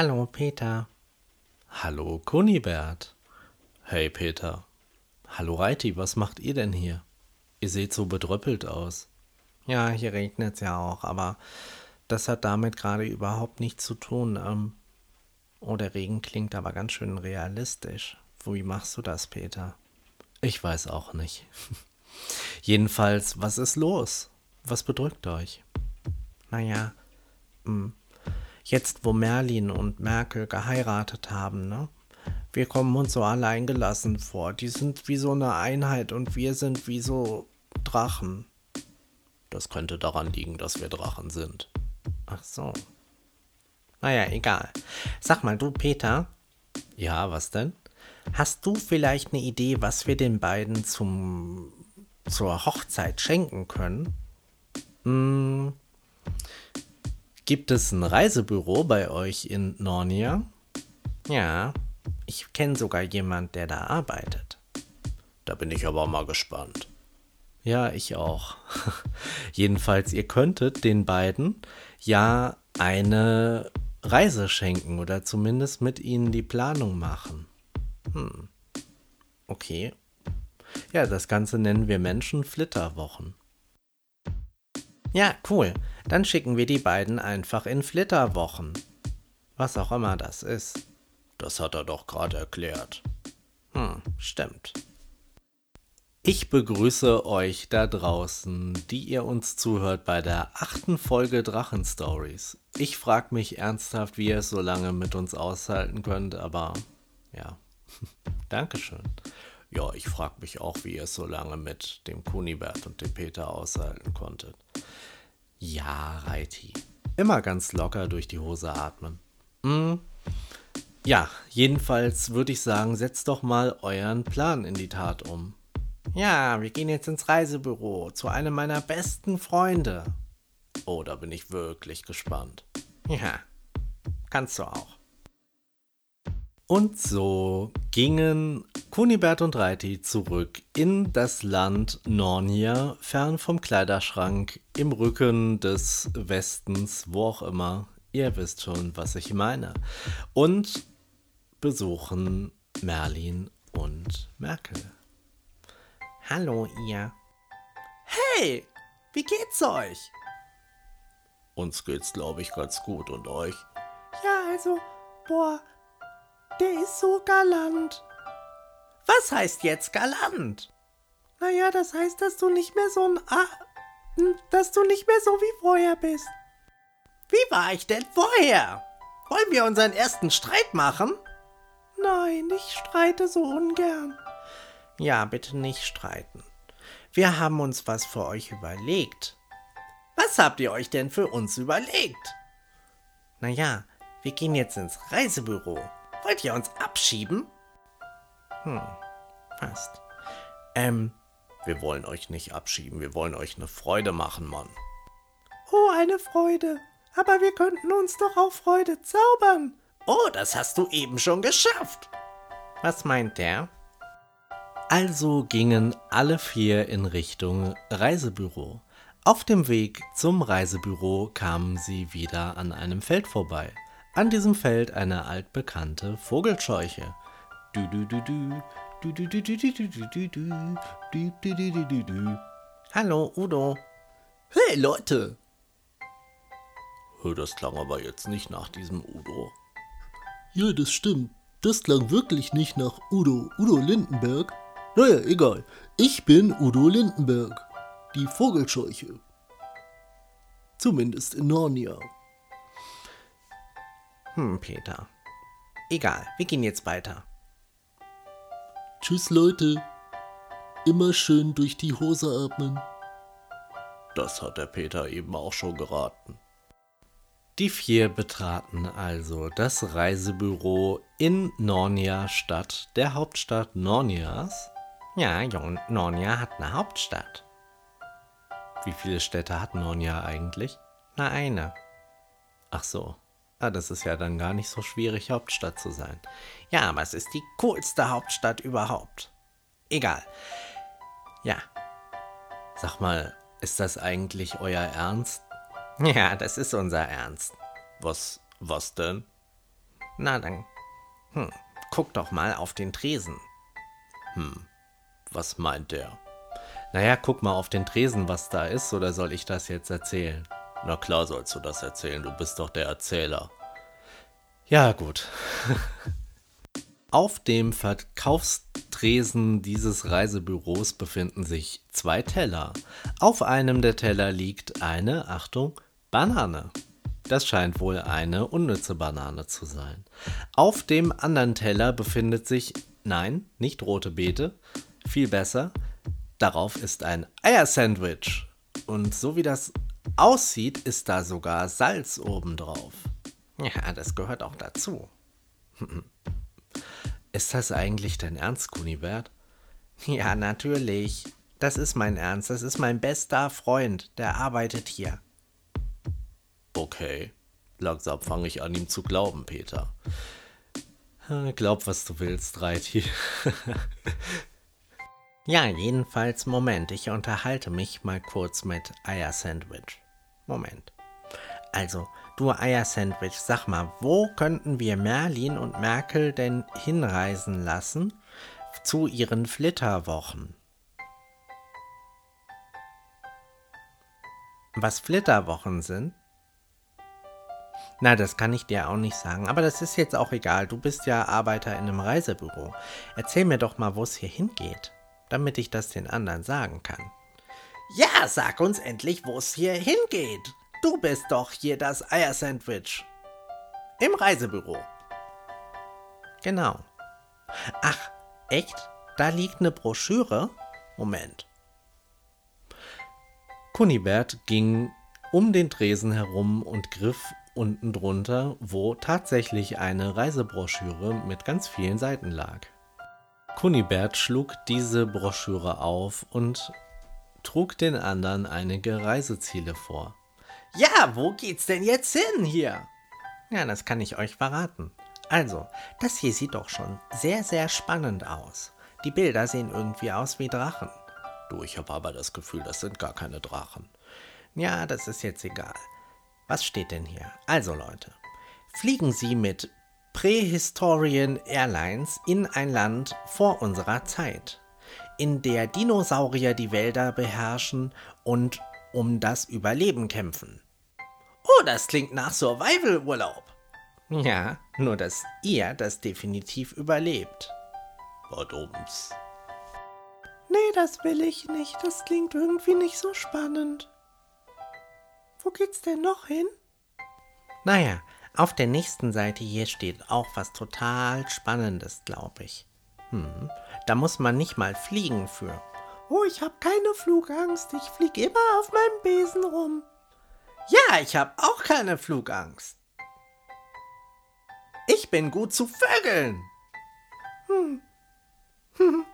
Hallo, Peter. Hallo, Kunibert. Hey, Peter. Hallo, Reiti, was macht ihr denn hier? Ihr seht so bedröppelt aus. Ja, hier regnet es ja auch, aber das hat damit gerade überhaupt nichts zu tun. Ähm, oh, der Regen klingt aber ganz schön realistisch. Wie machst du das, Peter? Ich weiß auch nicht. Jedenfalls, was ist los? Was bedrückt euch? Naja, hm, jetzt wo Merlin und Merkel geheiratet haben, ne? Wir kommen uns so alleingelassen vor. Die sind wie so eine Einheit und wir sind wie so Drachen. Das könnte daran liegen, dass wir Drachen sind. Ach so. Naja, egal. Sag mal, du Peter. Ja, was denn? Hast du vielleicht eine Idee, was wir den beiden zum zur Hochzeit schenken können? Hm. Gibt es ein Reisebüro bei euch in Nornia? Ja, ich kenne sogar jemand, der da arbeitet. Da bin ich aber mal gespannt. Ja, ich auch. Jedenfalls, ihr könntet den beiden ja eine Reise schenken oder zumindest mit ihnen die Planung machen. Hm. Okay. Ja, das Ganze nennen wir Menschen-Flitterwochen. Ja, cool. Dann schicken wir die beiden einfach in Flitterwochen. Was auch immer das ist. Das hat er doch gerade erklärt. Hm, stimmt. Ich begrüße euch da draußen, die ihr uns zuhört bei der achten Folge Drachenstories. Ich frage mich ernsthaft, wie ihr es so lange mit uns aushalten könnt, aber ja, Dankeschön. Ja, ich frage mich auch, wie ihr es so lange mit dem Kunibert und dem Peter aushalten konntet. Ja, Reiti. Immer ganz locker durch die Hose atmen. Hm. Ja, jedenfalls würde ich sagen, setzt doch mal euren Plan in die Tat um. Ja, wir gehen jetzt ins Reisebüro zu einem meiner besten Freunde. Oh, da bin ich wirklich gespannt. Ja, kannst du auch. Und so gingen Kunibert und Reiti zurück in das Land Nornia, fern vom Kleiderschrank, im Rücken des Westens, wo auch immer. Ihr wisst schon, was ich meine. Und besuchen Merlin und Merkel. Hallo, ihr. Hey, wie geht's euch? Uns geht's, glaube ich, ganz gut. Und euch? Ja, also, boah, der ist so galant. Was heißt jetzt galant? Naja, das heißt, dass du nicht mehr so ein. Ah, dass du nicht mehr so wie vorher bist. Wie war ich denn vorher? Wollen wir unseren ersten Streit machen? Nein, ich streite so ungern. Ja, bitte nicht streiten. Wir haben uns was für euch überlegt. Was habt ihr euch denn für uns überlegt? Naja, wir gehen jetzt ins Reisebüro. Wollt ihr uns abschieben? Hm, fast. Ähm, wir wollen euch nicht abschieben, wir wollen euch eine Freude machen, Mann. Oh, eine Freude. Aber wir könnten uns doch auch Freude zaubern. Oh, das hast du eben schon geschafft. Was meint der? Also gingen alle vier in Richtung Reisebüro. Auf dem Weg zum Reisebüro kamen sie wieder an einem Feld vorbei. An diesem Feld eine altbekannte Vogelscheuche. Du du du du. Du, du, du, du, du, du, du, du, du, du, du, du, du. Hallo, Udo. Hey, Leute! Das klang aber jetzt nicht nach diesem Udo. Ja, das stimmt. Das klang wirklich nicht nach Udo. Udo Lindenberg? Naja, egal. Ich bin Udo Lindenberg. Die Vogelscheuche. Zumindest in Narnia. Hm, Peter. Egal, wir gehen jetzt weiter. Tschüss, Leute. Immer schön durch die Hose atmen. Das hat der Peter eben auch schon geraten. Die vier betraten also das Reisebüro in Nornia Stadt, der Hauptstadt Nornias. Ja, Nornia hat eine Hauptstadt. Wie viele Städte hat Nornia eigentlich? Na, eine. Ach so, Ah, das ist ja dann gar nicht so schwierig, Hauptstadt zu sein. Ja, aber es ist die coolste Hauptstadt überhaupt. Egal. Ja. Sag mal, ist das eigentlich euer Ernst? Ja, das ist unser Ernst. Was, was denn? Na dann, hm, guck doch mal auf den Tresen. Hm, was meint der? Naja, guck mal auf den Tresen, was da ist, oder soll ich das jetzt erzählen? Na klar sollst du das erzählen, du bist doch der Erzähler. Ja, gut. auf dem Verkaufstresen dieses Reisebüros befinden sich zwei Teller. Auf einem der Teller liegt eine, Achtung, Banane. Das scheint wohl eine unnütze Banane zu sein. Auf dem anderen Teller befindet sich, nein, nicht rote Beete, viel besser, darauf ist ein Eiersandwich. Und so wie das aussieht, ist da sogar Salz obendrauf. Ja, das gehört auch dazu. Ist das eigentlich dein Ernst, Kunibert? Ja, natürlich. Das ist mein Ernst. Das ist mein bester Freund. Der arbeitet hier. Okay. Langsam fange ich an, ihm zu glauben, Peter. Glaub, was du willst, Reiti. ja, jedenfalls, Moment, ich unterhalte mich mal kurz mit Eier Sandwich. Moment. Also, du Eier Sandwich, sag mal, wo könnten wir Merlin und Merkel denn hinreisen lassen zu ihren Flitterwochen? Was Flitterwochen sind? Na, das kann ich dir auch nicht sagen, aber das ist jetzt auch egal. Du bist ja Arbeiter in einem Reisebüro. Erzähl mir doch mal, wo es hier hingeht, damit ich das den anderen sagen kann. Ja, sag uns endlich, wo es hier hingeht. Du bist doch hier das Eiersandwich. Im Reisebüro. Genau. Ach, echt? Da liegt eine Broschüre? Moment. Kunibert ging um den Tresen herum und griff unten drunter, wo tatsächlich eine Reisebroschüre mit ganz vielen Seiten lag. Kunibert schlug diese Broschüre auf und trug den anderen einige Reiseziele vor. Ja, wo geht's denn jetzt hin hier? Ja, das kann ich euch verraten. Also, das hier sieht doch schon sehr, sehr spannend aus. Die Bilder sehen irgendwie aus wie Drachen. Du, ich habe aber das Gefühl, das sind gar keine Drachen. Ja, das ist jetzt egal. Was steht denn hier? Also Leute, fliegen Sie mit Prähistorian Airlines in ein Land vor unserer Zeit, in der Dinosaurier die Wälder beherrschen und um das Überleben kämpfen. Oh, das klingt nach Survival-Urlaub. Ja, nur dass ihr das definitiv überlebt. Verdumms. Nee, das will ich nicht. Das klingt irgendwie nicht so spannend. Wo geht's denn noch hin? Naja, auf der nächsten Seite hier steht auch was total Spannendes, glaube ich. Hm, da muss man nicht mal fliegen für. Oh, ich habe keine Flugangst. Ich fliege immer auf meinem Besen rum. Ja, ich habe auch keine Flugangst. Ich bin gut zu Vögeln. Hm. Hm.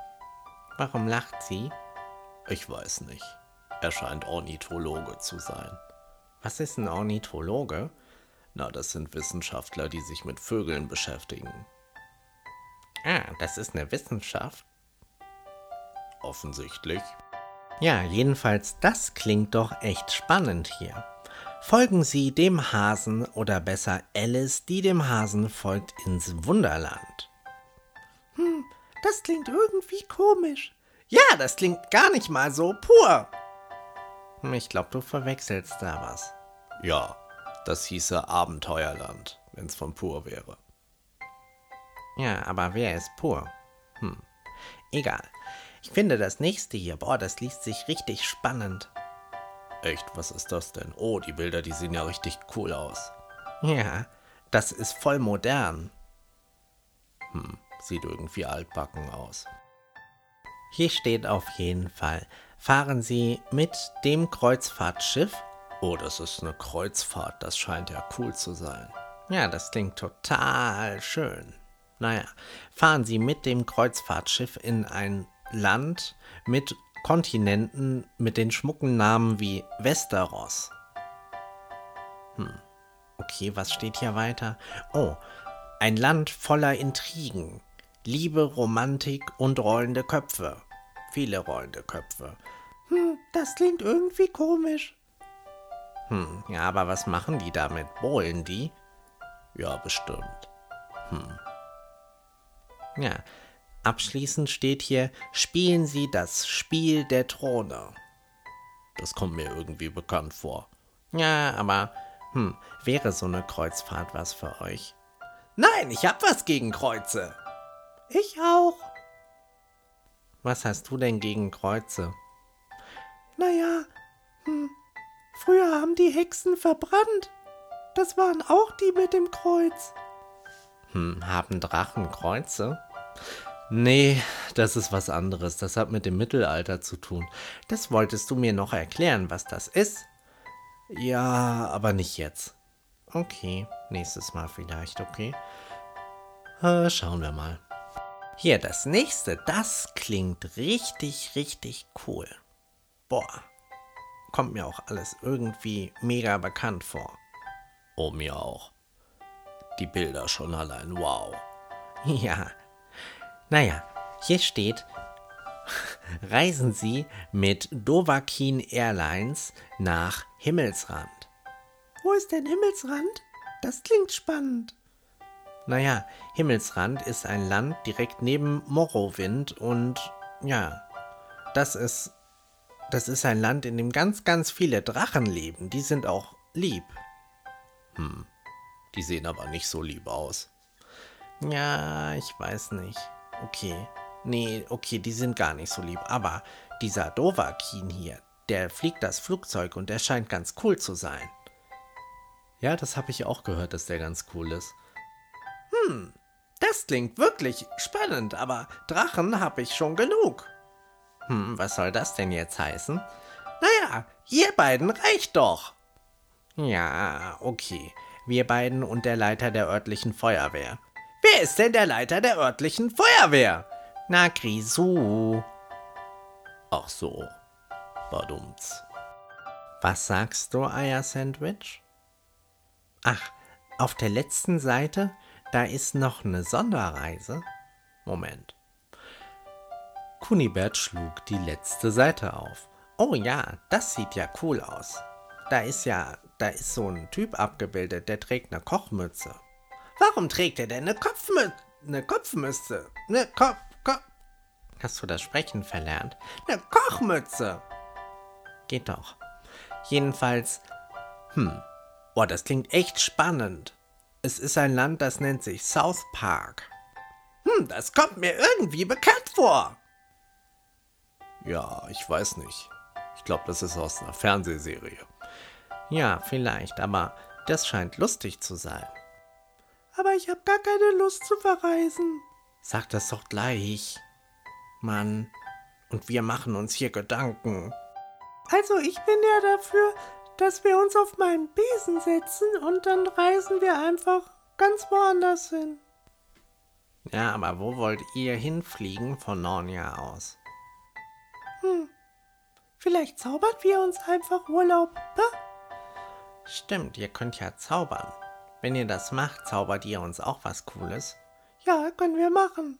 Warum lacht sie? Ich weiß nicht. Er scheint Ornithologe zu sein. Was ist ein Ornithologe? Na, das sind Wissenschaftler, die sich mit Vögeln beschäftigen. Ah, das ist eine Wissenschaft. Offensichtlich. Ja, jedenfalls, das klingt doch echt spannend hier. Folgen Sie dem Hasen oder besser Alice, die dem Hasen folgt ins Wunderland. Hm, das klingt irgendwie komisch. Ja, das klingt gar nicht mal so pur. Hm, ich glaube, du verwechselst da was. Ja, das hieße Abenteuerland, wenn's von pur wäre. Ja, aber wer ist pur? Hm, egal. Ich finde das nächste hier, boah, das liest sich richtig spannend. Echt, was ist das denn? Oh, die Bilder, die sehen ja richtig cool aus. Ja, das ist voll modern. Hm, sieht irgendwie altbacken aus. Hier steht auf jeden Fall, fahren Sie mit dem Kreuzfahrtschiff. Oh, das ist eine Kreuzfahrt, das scheint ja cool zu sein. Ja, das klingt total schön. Naja, fahren Sie mit dem Kreuzfahrtschiff in ein Land mit Kontinenten mit den schmucken Namen wie Westeros. Hm. Okay, was steht hier weiter? Oh, ein Land voller Intrigen, Liebe, Romantik und rollende Köpfe. Viele rollende Köpfe. Hm, das klingt irgendwie komisch. Hm, ja, aber was machen die damit? Bohlen die? Ja, bestimmt. Hm. Ja, abschließend steht hier, spielen Sie das Spiel der Throne. Das kommt mir irgendwie bekannt vor. Ja, aber, hm, wäre so eine Kreuzfahrt was für euch? Nein, ich hab was gegen Kreuze. Ich auch. Was hast du denn gegen Kreuze? Naja, hm, früher haben die Hexen verbrannt. Das waren auch die mit dem Kreuz. Hm, haben Drachen Kreuze? Nee, das ist was anderes. Das hat mit dem Mittelalter zu tun. Das wolltest du mir noch erklären, was das ist? Ja, aber nicht jetzt. Okay, nächstes Mal vielleicht, okay? Äh, schauen wir mal. Hier, das nächste, das klingt richtig, richtig cool. Boah, kommt mir auch alles irgendwie mega bekannt vor. Oh, mir auch. Die Bilder schon allein, wow. Ja. Naja, hier steht, reisen Sie mit Dovakin Airlines nach Himmelsrand. Wo ist denn Himmelsrand? Das klingt spannend. Naja, Himmelsrand ist ein Land direkt neben Morrowind und ja, das ist das ist ein Land, in dem ganz, ganz viele Drachen leben. Die sind auch lieb. Hm, die sehen aber nicht so lieb aus. Ja, ich weiß nicht. Okay. Nee, okay, die sind gar nicht so lieb. Aber dieser Dovakin hier, der fliegt das Flugzeug und der scheint ganz cool zu sein. Ja, das habe ich auch gehört, dass der ganz cool ist. Hm, das klingt wirklich spannend, aber Drachen habe ich schon genug. Hm, was soll das denn jetzt heißen? Naja, ihr beiden reicht doch. Ja, okay. Wir beiden und der Leiter der örtlichen Feuerwehr. Wer ist denn der Leiter der örtlichen Feuerwehr? Na, Grisou. Ach so. Badumts. Was sagst du, Eier-Sandwich? Ach, auf der letzten Seite, da ist noch eine Sonderreise. Moment. Kunibert schlug die letzte Seite auf. Oh ja, das sieht ja cool aus. Da ist ja, da ist so ein Typ abgebildet, der trägt eine Kochmütze. Warum trägt er denn eine Kopfmütze? Eine Kopfmütze? Eine Kopf, Kopf. Hast du das Sprechen verlernt? Eine Kochmütze. Geht doch. Jedenfalls, hm, boah, das klingt echt spannend. Es ist ein Land, das nennt sich South Park. Hm, das kommt mir irgendwie bekannt vor. Ja, ich weiß nicht. Ich glaube, das ist aus einer Fernsehserie. Ja, vielleicht, aber das scheint lustig zu sein. Aber ich habe gar keine Lust zu verreisen. Sag das doch gleich. Mann, und wir machen uns hier Gedanken. Also ich bin ja dafür, dass wir uns auf meinen Besen setzen und dann reisen wir einfach ganz woanders hin. Ja, aber wo wollt ihr hinfliegen von Narnia aus? Hm. Vielleicht zaubern wir uns einfach Urlaub, ne? Stimmt, ihr könnt ja zaubern. Wenn ihr das macht, zaubert ihr uns auch was Cooles. Ja, können wir machen.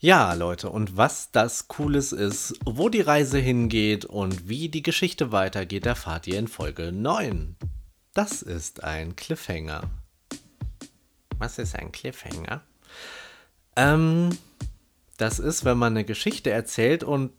Ja, Leute, und was das Cooles ist, wo die Reise hingeht und wie die Geschichte weitergeht, erfahrt ihr in Folge 9. Das ist ein Cliffhanger. Was ist ein Cliffhanger? Ähm, das ist, wenn man eine Geschichte erzählt und